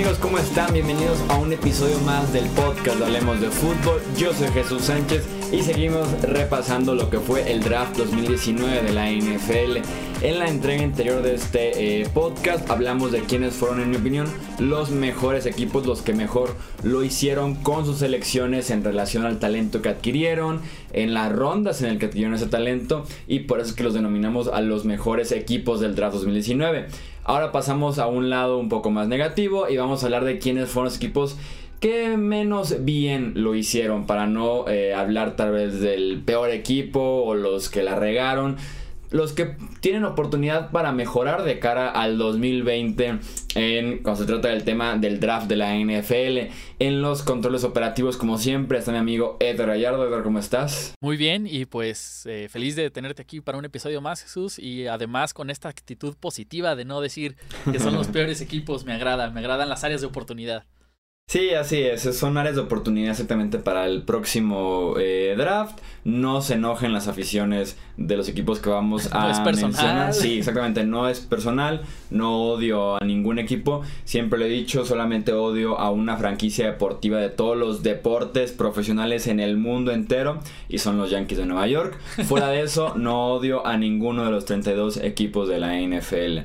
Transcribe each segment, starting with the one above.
amigos? ¿Cómo están? Bienvenidos a un episodio más del podcast Hablemos de Fútbol. Yo soy Jesús Sánchez y seguimos repasando lo que fue el draft 2019 de la NFL. En la entrega anterior de este eh, podcast hablamos de quiénes fueron, en mi opinión, los mejores equipos, los que mejor lo hicieron con sus selecciones en relación al talento que adquirieron, en las rondas en el que adquirieron ese talento y por eso es que los denominamos a los mejores equipos del draft 2019. Ahora pasamos a un lado un poco más negativo y vamos a hablar de quiénes fueron los equipos que menos bien lo hicieron para no eh, hablar tal vez del peor equipo o los que la regaron. Los que tienen oportunidad para mejorar de cara al 2020 en, cuando se trata del tema del draft de la NFL. En los controles operativos, como siempre, está mi amigo Edgar Gallardo. Edgar, ¿cómo estás? Muy bien y pues eh, feliz de tenerte aquí para un episodio más, Jesús. Y además con esta actitud positiva de no decir que son los peores equipos, me agrada, me agradan las áreas de oportunidad. Sí, así es. Son áreas de oportunidad exactamente para el próximo eh, draft. No se enojen las aficiones de los equipos que vamos a no es personal. mencionar. Sí, exactamente. No es personal. No odio a ningún equipo. Siempre lo he dicho, solamente odio a una franquicia deportiva de todos los deportes profesionales en el mundo entero. Y son los Yankees de Nueva York. Fuera de eso, no odio a ninguno de los 32 equipos de la NFL.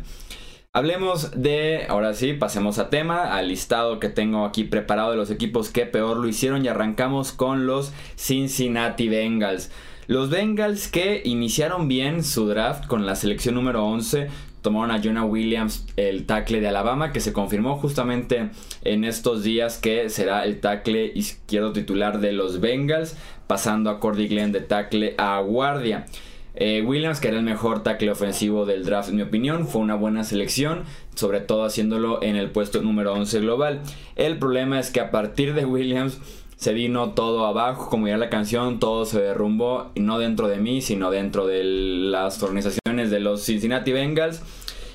Hablemos de, ahora sí, pasemos a tema, al listado que tengo aquí preparado de los equipos que peor lo hicieron y arrancamos con los Cincinnati Bengals. Los Bengals que iniciaron bien su draft con la selección número 11, tomaron a Jonah Williams, el tackle de Alabama, que se confirmó justamente en estos días que será el tackle izquierdo titular de los Bengals, pasando a Cordy Glenn de tackle a guardia. Eh, Williams, que era el mejor tackle ofensivo del draft, en mi opinión, fue una buena selección, sobre todo haciéndolo en el puesto número 11 global. El problema es que a partir de Williams se vino todo abajo, como ya la canción, todo se derrumbó, no dentro de mí, sino dentro de las organizaciones de los Cincinnati Bengals.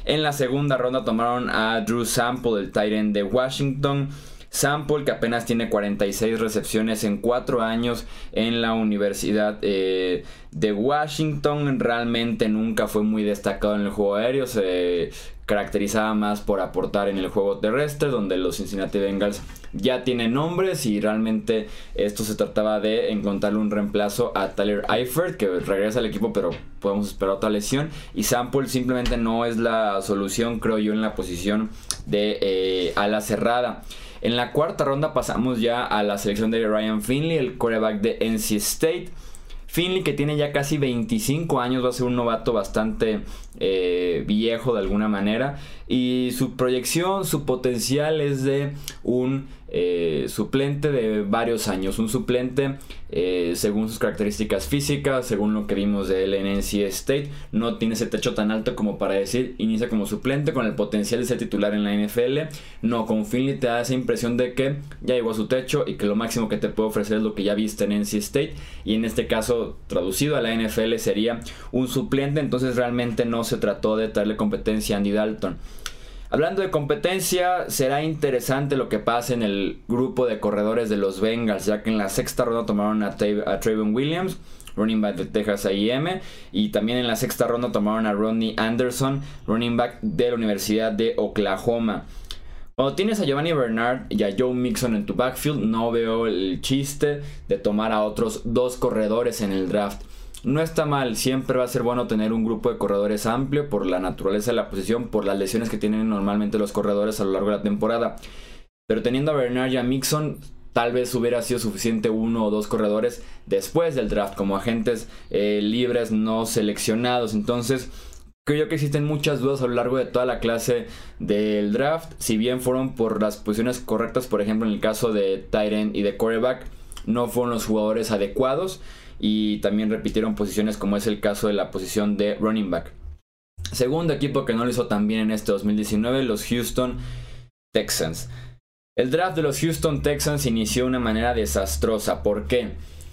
En la segunda ronda tomaron a Drew Sample, el Titan de Washington. Sample, que apenas tiene 46 recepciones en 4 años en la Universidad eh, de Washington, realmente nunca fue muy destacado en el juego aéreo, se caracterizaba más por aportar en el juego terrestre, donde los Cincinnati Bengals ya tienen nombres y realmente esto se trataba de encontrarle un reemplazo a Tyler Eifert, que regresa al equipo, pero podemos esperar otra lesión. Y Sample simplemente no es la solución, creo yo, en la posición de eh, ala cerrada. En la cuarta ronda pasamos ya a la selección de Ryan Finley, el quarterback de NC State. Finley que tiene ya casi 25 años, va a ser un novato bastante eh, viejo de alguna manera. Y su proyección, su potencial es de un eh, suplente de varios años. Un suplente eh, según sus características físicas, según lo que vimos de él en NC State. No tiene ese techo tan alto como para decir inicia como suplente con el potencial de ser titular en la NFL. No, con Finley te da esa impresión de que ya llegó a su techo y que lo máximo que te puede ofrecer es lo que ya viste en NC State. Y en este caso, traducido a la NFL, sería un suplente. Entonces realmente no se trató de darle competencia a Andy Dalton. Hablando de competencia, será interesante lo que pase en el grupo de corredores de los Bengals, ya que en la sexta ronda tomaron a, Trayvon Williams, running back de Texas A&M, y también en la sexta ronda tomaron a Rodney Anderson, running back de la Universidad de Oklahoma. Cuando tienes a Giovanni Bernard y a Joe Mixon en tu backfield, no veo el chiste de tomar a otros dos corredores en el draft. No está mal, siempre va a ser bueno tener un grupo de corredores amplio por la naturaleza de la posición, por las lesiones que tienen normalmente los corredores a lo largo de la temporada. Pero teniendo a Bernard y a Mixon, tal vez hubiera sido suficiente uno o dos corredores después del draft, como agentes eh, libres no seleccionados. Entonces, creo que existen muchas dudas a lo largo de toda la clase del draft. Si bien fueron por las posiciones correctas, por ejemplo, en el caso de Tyren y de quarterback, no fueron los jugadores adecuados y también repitieron posiciones como es el caso de la posición de running back. Segundo equipo que no lo hizo tan bien en este 2019, los Houston Texans. El draft de los Houston Texans inició de una manera desastrosa. ¿Por qué?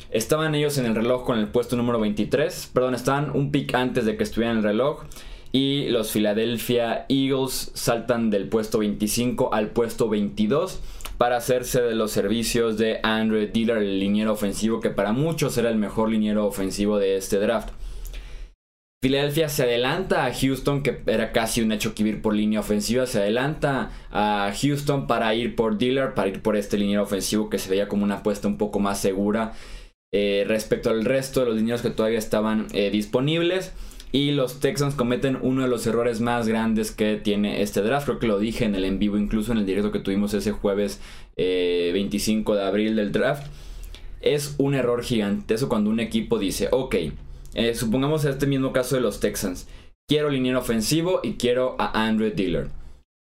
Estaban ellos en el reloj con el puesto número 23. Perdón, estaban un pick antes de que estuvieran en el reloj. Y los Philadelphia Eagles saltan del puesto 25 al puesto 22 para hacerse de los servicios de Andrew Dillard, el liniero ofensivo que para muchos era el mejor liniero ofensivo de este draft. Filadelfia se adelanta a Houston, que era casi un hecho que ir por línea ofensiva. Se adelanta a Houston para ir por Dillard, para ir por este línea ofensivo que se veía como una apuesta un poco más segura eh, respecto al resto de los dineros que todavía estaban eh, disponibles. Y los Texans cometen uno de los errores más grandes que tiene este draft. Creo que lo dije en el en vivo, incluso en el directo que tuvimos ese jueves 25 eh, de abril del draft. Es un error gigante eso cuando un equipo dice, ok, eh, supongamos este mismo caso de los Texans. Quiero liniero ofensivo y quiero a Andrew Dillard.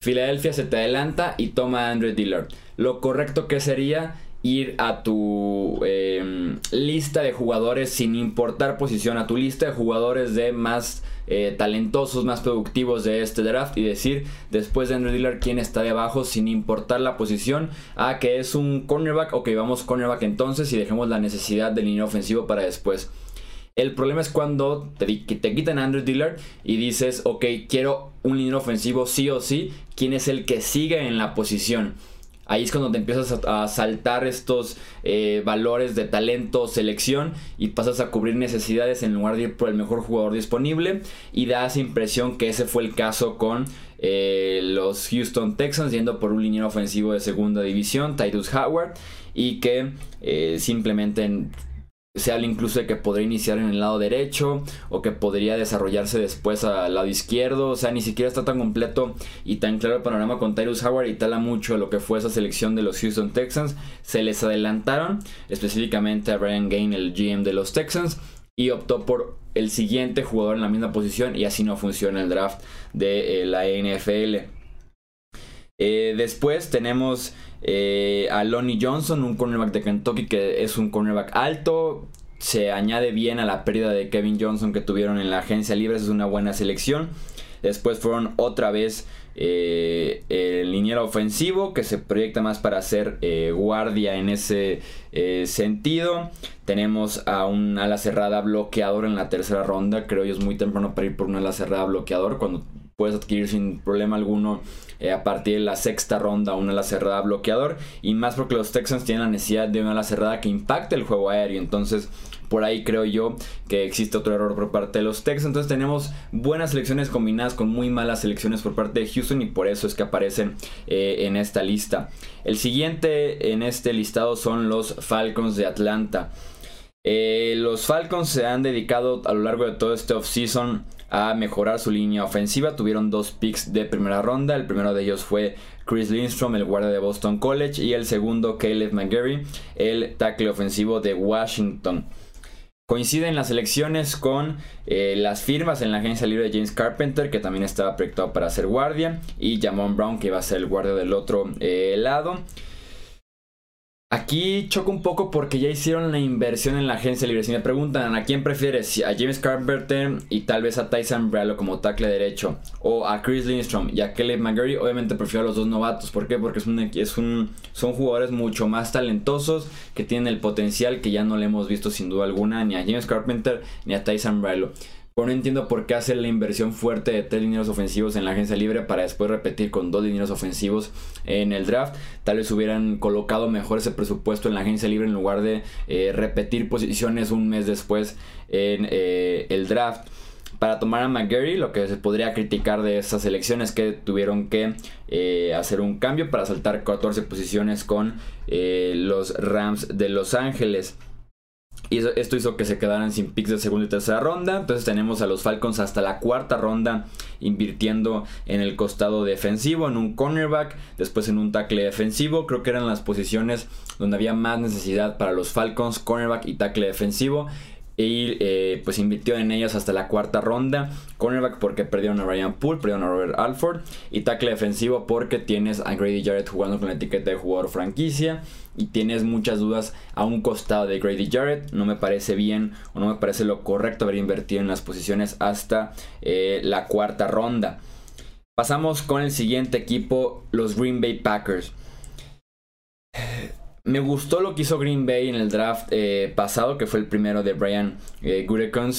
Filadelfia se te adelanta y toma a Andrew Dillard. Lo correcto que sería ir a tu em, lista de jugadores sin importar posición, a tu lista de jugadores de más eh, talentosos, más productivos de este draft y decir después de Andrew Dillard quién está de abajo sin importar la posición, a que es un cornerback, ok vamos cornerback entonces y dejemos la necesidad del línea ofensivo para después. El problema es cuando te, te quitan a Andrew Dillard y dices, ok, quiero un línea ofensivo sí o sí, quién es el que sigue en la posición. Ahí es cuando te empiezas a, saltar estos eh, valores de talento, selección y pasas a cubrir necesidades en lugar de ir por el mejor jugador disponible. Y da esa impresión que ese fue el caso con eh, los Houston Texans yendo por un liniero ofensivo de segunda división, Titus Howard, y que eh, simplemente se habla incluso de que podría iniciar en el lado derecho o que podría desarrollarse después al lado izquierdo. O sea, ni siquiera está tan completo y tan claro el panorama con Tyrus Howard y tala mucho lo que fue esa selección de los Houston Texans. Se les adelantaron específicamente a Brian Gain, el GM de los Texans, y optó por el siguiente jugador en la misma posición y así no funciona el draft de eh, la NFL. Eh, después tenemos eh, a Lonnie Johnson, un cornerback de Kentucky que es un cornerback alto. Se añade bien a la pérdida de Kevin Johnson que tuvieron en la agencia libre. Es una buena selección. Después fueron otra vez eh, el liniero ofensivo que se proyecta más para ser eh, guardia en ese sentido. Tenemos a un ala cerrada bloqueador en la tercera ronda. Creo que es muy temprano para ir por un ala cerrada bloqueador cuando puedes adquirir sin problema alguno eh, a partir de la sexta ronda una ala cerrada bloqueador y más porque los Texans tienen la necesidad de una ala cerrada que impacte el juego aéreo entonces por ahí creo yo que existe otro error por parte de los Texans. Entonces tenemos buenas selecciones combinadas con muy malas selecciones por parte de Houston y por eso es que aparecen eh, en esta lista. El siguiente en este listado son los Falcons de Atlanta. Eh, los Falcons se han dedicado a lo largo de todo este offseason a mejorar su línea ofensiva. Tuvieron dos picks de primera ronda. El primero de ellos fue Chris Lindstrom, el guardia de Boston College. Y el segundo, Caleb McGarry, el tackle ofensivo de Washington. Coinciden las elecciones con eh, las firmas en la agencia libre de James Carpenter, que también estaba proyectado para ser guardia, y Jamon Brown, que iba a ser el guardia del otro eh, lado. Aquí choco un poco porque ya hicieron la inversión en la agencia libre. Si me preguntan a quién prefieres, a James Carpenter y tal vez a Tyson Brallo como tackle derecho, o a Chris Lindstrom y a Kelly McGarry, obviamente prefiero a los dos novatos. ¿Por qué? Porque es un, es un, son jugadores mucho más talentosos que tienen el potencial que ya no le hemos visto sin duda alguna ni a James Carpenter ni a Tyson Brallo no entiendo por qué hacer la inversión fuerte de tres dineros ofensivos en la agencia libre para después repetir con dos dineros ofensivos en el draft. Tal vez hubieran colocado mejor ese presupuesto en la agencia libre en lugar de eh, repetir posiciones un mes después en eh, el draft. Para tomar a McGarry, lo que se podría criticar de estas elecciones es que tuvieron que eh, hacer un cambio para saltar 14 posiciones con los Rams de Los Ángeles. Y esto hizo que se quedaran sin picks de segunda y tercera ronda. Entonces tenemos a los Falcons hasta la cuarta ronda invirtiendo en el costado defensivo, en un cornerback, después en un tackle defensivo. Creo que eran las posiciones donde había más necesidad para los Falcons, cornerback y tackle defensivo y eh, pues invirtió en ellas hasta la cuarta ronda. Cornerback porque perdieron a Ryan Poole, perdieron a Robert Alford. Y tackle defensivo porque tienes a Grady Jarrett jugando con la etiqueta de jugador franquicia. Y tienes muchas dudas a un costado de Grady Jarrett. No me parece bien o no me parece lo correcto haber invertido en las posiciones hasta eh, la cuarta ronda. Pasamos con el siguiente equipo, los Green Bay Packers. Me gustó lo que hizo Green Bay en el draft eh, pasado, que fue el primero de Brian eh,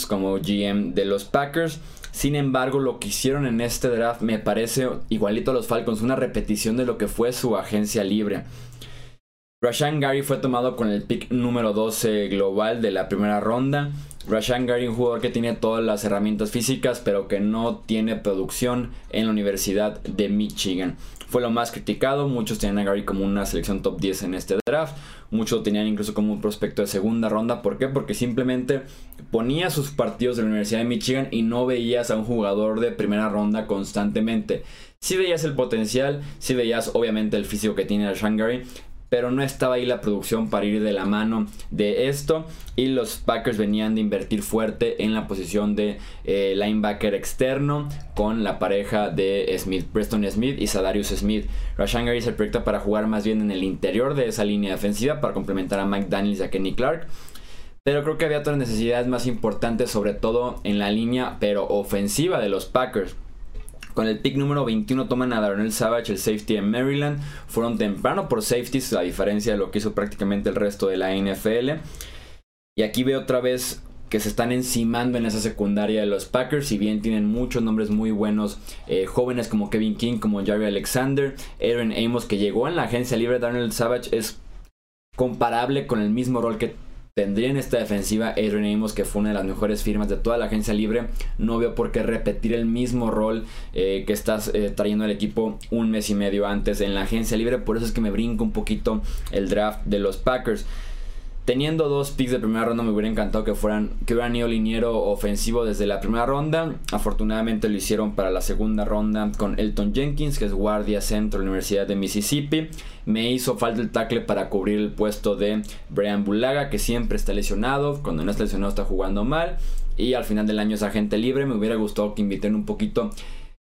como GM de los Packers. Sin embargo, lo que hicieron en este draft me parece igualito a los Falcons, una repetición de lo que fue su agencia libre. Rashan Gary fue tomado con el pick número 12 global de la primera ronda. Rashan Gary, un jugador que tiene todas las herramientas físicas, pero que no tiene producción en la Universidad de Michigan. Fue lo más criticado, muchos tenían a Gary como una selección top 10 en este draft, muchos tenían incluso como un prospecto de segunda ronda. ¿Por qué? Porque simplemente ponía sus partidos de la Universidad de Michigan y no veías a un jugador de primera ronda constantemente. Si veías el potencial, si veías obviamente el físico que tiene Rashan Gary, pero no estaba ahí la producción para ir de la mano de esto y los Packers venían de invertir fuerte en la posición de eh, linebacker externo con la pareja de Smith, Preston Smith y Sadarius Smith. Rashan Gary se proyecta para jugar más bien en el interior de esa línea defensiva para complementar a Mike Daniels y a Kenny Clark. Pero creo que había otras necesidades más importantes, sobre todo en la línea, pero ofensiva de los Packers. Con el pick número 21 toman a Darnell Savage, el safety en Maryland. Fueron temprano por safeties, a diferencia de lo que hizo prácticamente el resto de la NFL. Y aquí veo otra vez que se están encimando en esa secundaria de los Packers. Si bien tienen muchos nombres muy buenos, eh, jóvenes como Kevin King, como Jerry Alexander, Aaron Amos, que llegó en la agencia libre. Darnell Savage es comparable con el mismo rol que tendría en esta defensiva Adrian Amos, que fue una de las mejores firmas de toda la agencia libre. No veo por qué repetir el mismo rol eh, que estás eh, trayendo al equipo un mes y medio antes en la agencia libre. Por eso es que me brinco un poquito el draft de los Packers. Teniendo dos picks de primera ronda me hubiera encantado que fueran que hubieran ido liniero ofensivo desde la primera ronda. Afortunadamente lo hicieron para la segunda ronda con Elton Jenkins, que es guardia centro de la Universidad de Mississippi. Me hizo falta el tackle para cubrir el puesto de Brian Bulaga, que siempre está lesionado. Cuando no está lesionado está jugando mal. Y al final del año es agente libre. Me hubiera gustado que inviten un poquito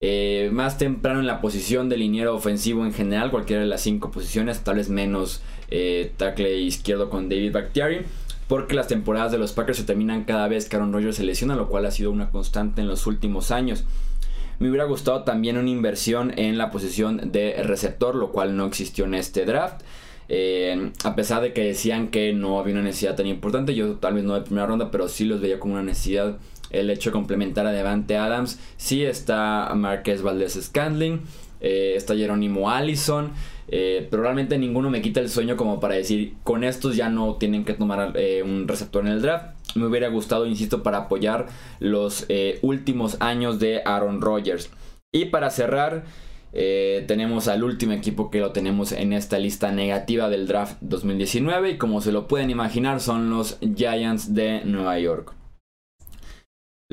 eh, más temprano en la posición de liniero ofensivo en general, cualquiera de las cinco posiciones, tal vez menos eh, tackle izquierdo con David Bakhtiari. Porque las temporadas de los Packers se terminan cada vez que Aaron Rodgers se lesiona, lo cual ha sido una constante en los últimos años. Me hubiera gustado también una inversión en la posición de receptor, lo cual no existió en este draft. Eh, a pesar de que decían que no había una necesidad tan importante, yo tal vez no de primera ronda, pero sí los veía como una necesidad el hecho de complementar a Devante Adams. Sí está Marquez Valdez Scandling, eh, está Jerónimo Allison. Eh, pero realmente ninguno me quita el sueño como para decir, con estos ya no tienen que tomar eh, un receptor en el draft. Me hubiera gustado, insisto, para apoyar los eh, últimos años de Aaron Rodgers. Y para cerrar, tenemos al último equipo que lo tenemos en esta lista negativa del draft 2019. Y como se lo pueden imaginar, son los Giants de Nueva York.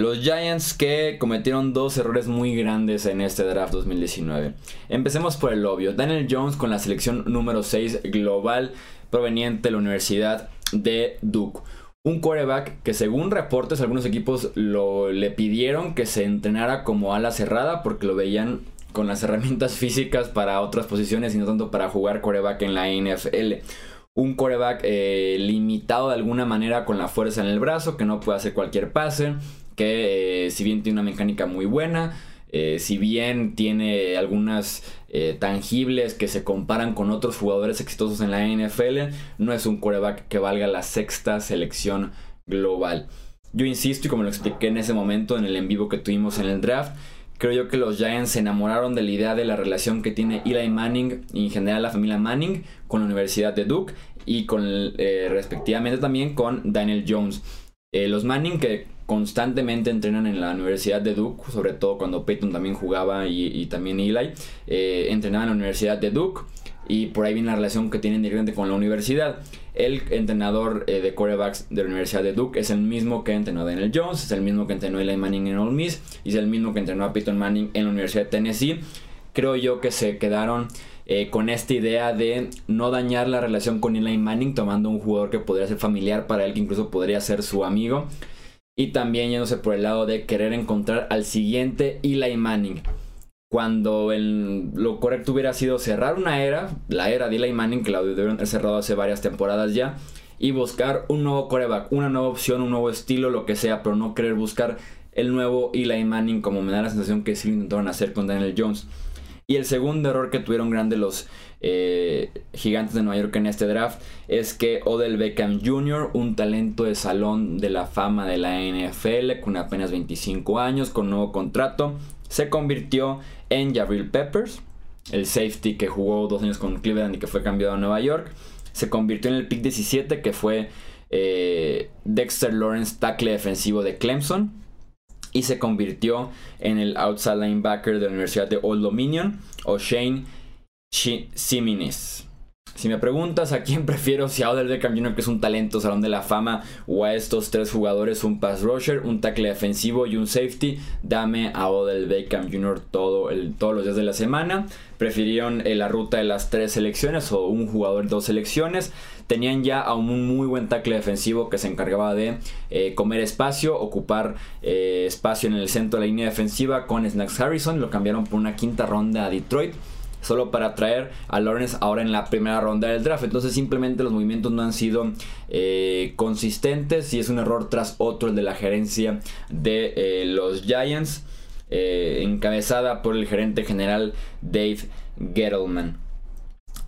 Los Giants que cometieron dos errores muy grandes en este draft 2019. Empecemos por el obvio. Daniel Jones con la selección número 6 global proveniente de la Universidad de Duke. Un quarterback que según reportes algunos equipos lo, le pidieron que se entrenara como ala cerrada porque lo veían con las herramientas físicas para otras posiciones y no tanto para jugar quarterback en la NFL un quarterback eh, limitado de alguna manera con la fuerza en el brazo, que no puede hacer cualquier pase, eh, si bien tiene una mecánica muy buena, eh, si bien tiene algunas eh, tangibles que se comparan con otros jugadores exitosos en la NFL, no es un quarterback que valga la sexta selección global. Yo insisto, y como lo expliqué en ese momento en el en vivo que tuvimos en el draft, creo yo que los Giants se enamoraron de la idea de la relación que tiene Eli Manning y en general la familia Manning con la Universidad de Duke y con respectivamente también con Daniel Jones. los Manning que constantemente entrenan en la Universidad de Duke, sobre todo cuando Peyton también jugaba y, también Eli, eh, entrenaban en la Universidad de Duke y por ahí viene la relación que tienen directamente con la universidad. El entrenador eh, de quarterbacks de la Universidad de Duke es el mismo que entrenó a Daniel Jones, es el mismo que entrenó a Eli Manning en Ole Miss y es el mismo que entrenó a Peyton Manning en la Universidad de Tennessee. Creo yo que se quedaron eh, con esta idea de no dañar la relación con Eli Manning tomando un jugador que podría ser familiar para él, que incluso podría ser su amigo. Y también yéndose por el lado de querer encontrar al siguiente Eli Manning. Cuando lo correcto hubiera sido cerrar una era, la era de Eli Manning, que la debieron haber cerrado hace varias temporadas ya, y buscar un nuevo coreback, una nueva opción, un nuevo estilo, lo que sea, pero no querer buscar el nuevo Eli Manning como me da la sensación que sí lo intentaron hacer con Daniel Jones. Y el segundo error que tuvieron grande los eh, gigantes de Nueva York en este draft es que Odell Beckham Jr., un talento de salón de la fama de la NFL con apenas 25 años, con nuevo contrato, se convirtió en Jabril Peppers, el safety que jugó dos años con Cleveland y que fue cambiado a Nueva York. Se convirtió en el pick 17 que fue eh, Dexter Lawrence, tackle defensivo de Clemson. Y se convirtió en el outside linebacker de la Universidad de Old Dominion, O'Shane Siminis. Si me preguntas a quién prefiero, si a Odell Beckham Jr., que es un talento salón de la fama, o a estos tres jugadores, un pass rusher, un tackle defensivo y un safety, dame a Odell Beckham Jr. Todo el, todos los días de la semana. Prefirieron eh, la ruta de las tres selecciones o un jugador dos selecciones. Tenían ya a un muy buen tackle defensivo que se encargaba de eh, comer espacio, ocupar eh, espacio en el centro de la línea defensiva con Snacks Harrison. Lo cambiaron por una quinta ronda a Detroit solo para traer a Lawrence ahora en la primera ronda del draft. Entonces simplemente los movimientos no han sido eh, consistentes y es un error tras otro el de la gerencia de los Giants, encabezada por el gerente general Dave Gettleman.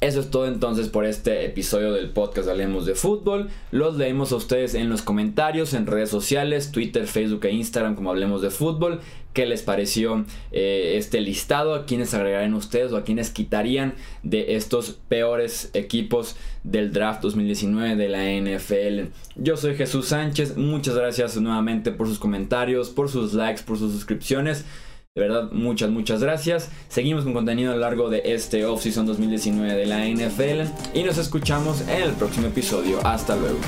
Eso es todo entonces por este episodio del podcast Hablemos de Fútbol. Los leemos a ustedes en los comentarios, en redes sociales, Twitter, Facebook e Instagram como Hablemos de Fútbol. ¿Qué les pareció eh, este listado? ¿A quiénes agregarían ustedes o a quiénes quitarían de estos peores equipos del draft 2019 de la NFL? Yo soy Jesús Sánchez. Muchas gracias nuevamente por sus comentarios, por sus likes, por sus suscripciones. De verdad, muchas, muchas gracias. Seguimos con contenido a lo largo de este off-season 2019 de la NFL y nos escuchamos en el próximo episodio. Hasta luego.